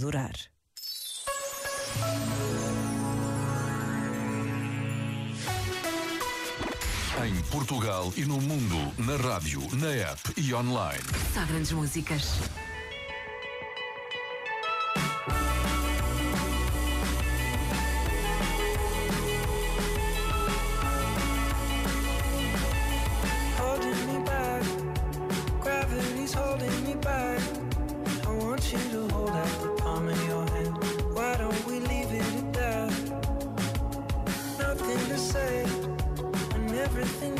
durar. Em Portugal e no mundo, na rádio, na app e online. Só grandes músicas.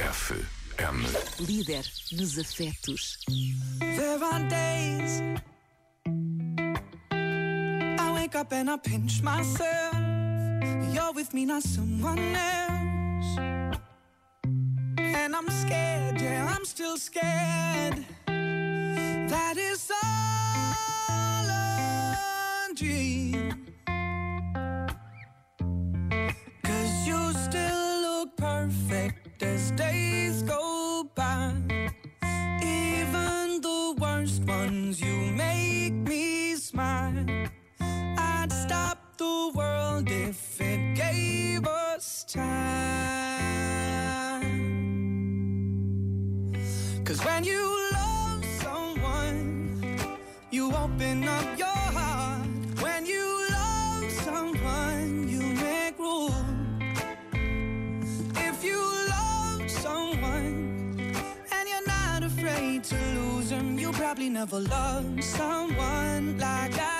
RFM. Líder nos afetos. There are days I wake up and I pinch myself. You're with me, not someone else. And I'm scared, yeah, I'm still scared. That is if it gave us time. Cause when you love someone, you open up your heart. When you love someone, you make room. If you love someone and you're not afraid to lose them, you probably never loved someone like I